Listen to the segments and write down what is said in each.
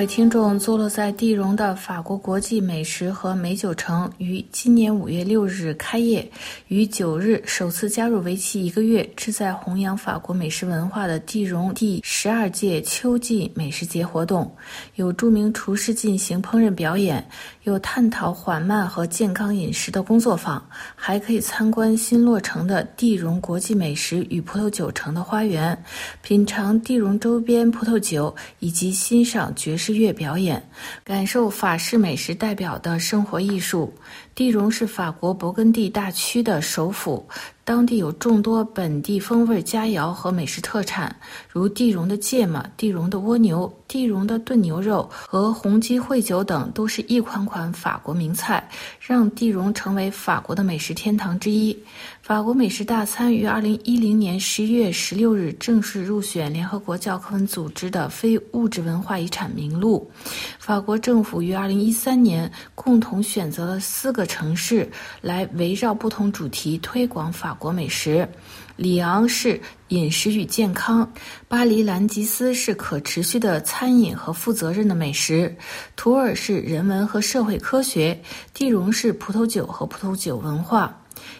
位听众，坐落在地荣的法国国际美食和美酒城于今年五月六日开业，于九日首次加入为期一个月、旨在弘扬法国美食文化的地荣第十二届秋季美食节活动。有著名厨师进行烹饪表演，有探讨缓慢和健康饮食的工作坊，还可以参观新落成的地荣国际美食与葡萄酒城的花园，品尝地荣周边葡萄酒，以及欣赏爵士。乐表演，感受法式美食代表的生活艺术。地荣是法国勃艮第大区的首府，当地有众多本地风味佳肴和美食特产，如地荣的芥末、地荣的蜗牛、地荣的炖牛肉和红鸡烩酒等，都是一款款法国名菜，让地荣成为法国的美食天堂之一。法国美食大餐于二零一零年十一月十六日正式入选联合国教科文组织的非物质文化遗产名录。法国政府于二零一三年共同选择了四个。城市来围绕不同主题推广法国美食。里昂是饮食与健康，巴黎兰吉斯是可持续的餐饮和负责任的美食，图尔是人文和社会科学，地荣是葡萄酒和葡萄酒文化。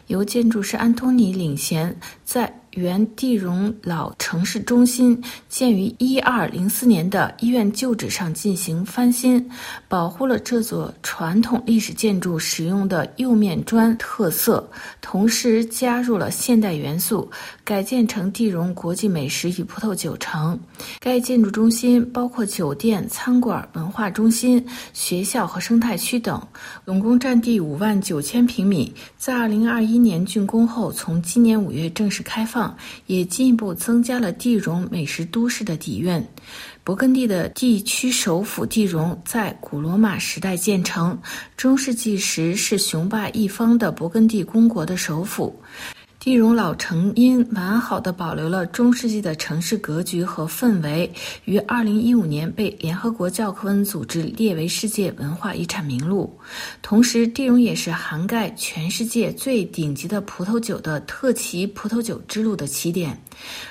由建筑师安东尼领衔，在。原地荣老城市中心建于一二零四年的医院旧址上进行翻新，保护了这座传统历史建筑使用的釉面砖特色，同时加入了现代元素，改建成地荣国际美食与葡萄酒城。该建筑中心包括酒店、餐馆、文化中心、学校和生态区等，总共占地五万九千平米。在二零二一年竣工后，从今年五月正式开放。也进一步增加了地荣美食都市的底蕴。勃艮第的地区首府地荣在古罗马时代建成，中世纪时是雄霸一方的勃艮第公国的首府。地荣老城因完好的保留了中世纪的城市格局和氛围，于二零一五年被联合国教科文组织列为世界文化遗产名录。同时，地荣也是涵盖全世界最顶级的葡萄酒的特级葡萄酒之路的起点。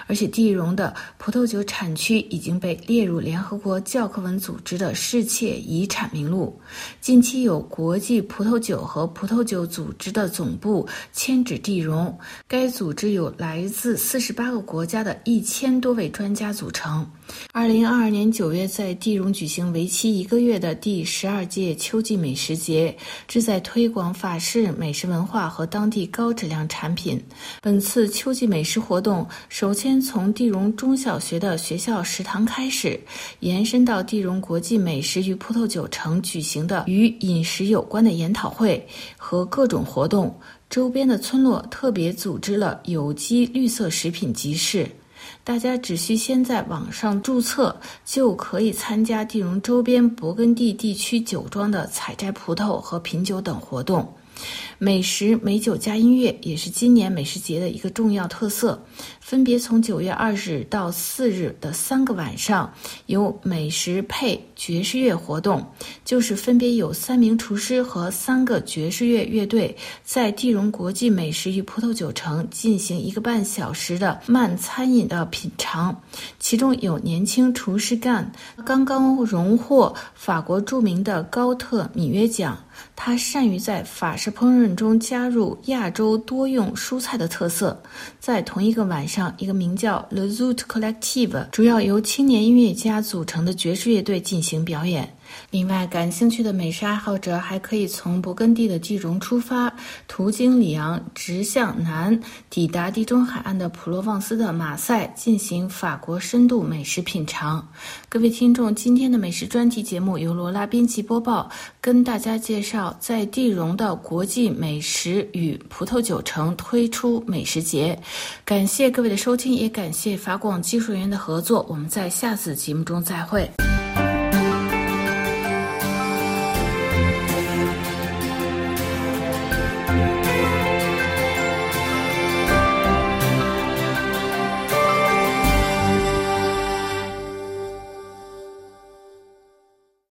而且，地荣的葡萄酒产区已经被列入联合国教科文组织的世界遗产名录。近期，有国际葡萄酒和葡萄酒组织的总部迁址地荣。该组织有来自四十八个国家的一千多位专家组成。二零二二年九月，在地荣举行为期一个月的第十二届秋季美食节，旨在推广法式美食文化和当地高质量产品。本次秋季美食活动首先从地荣中小学的学校食堂开始，延伸到地荣国际美食与葡萄酒城举行的与饮食有关的研讨会和各种活动。周边的村落特别组织了有机绿色食品集市，大家只需先在网上注册，就可以参加地荣周边勃艮第地区酒庄的采摘葡萄和品酒等活动。美食、美酒加音乐也是今年美食节的一个重要特色。分别从九月二日到四日的三个晚上，有美食配爵士乐活动，就是分别有三名厨师和三个爵士乐乐队在地荣国际美食与葡萄酒城进行一个半小时的慢餐饮的品尝。其中有年轻厨师干，刚刚荣获法国著名的高特米约奖。他善于在法式烹饪中加入亚洲多用蔬菜的特色。在同一个晚上，一个名叫 The Zoot Collective、主要由青年音乐家组成的爵士乐队进行表演。另外，感兴趣的美食爱好者还可以从勃艮第的地荣出发，途经里昂，直向南，抵达地中海岸的普罗旺斯的马赛，进行法国深度美食品尝。各位听众，今天的美食专题节目由罗拉编辑播报，跟大家介绍在地荣的国际美食与葡萄酒城推出美食节。感谢各位的收听，也感谢法广技术人员的合作。我们在下次节目中再会。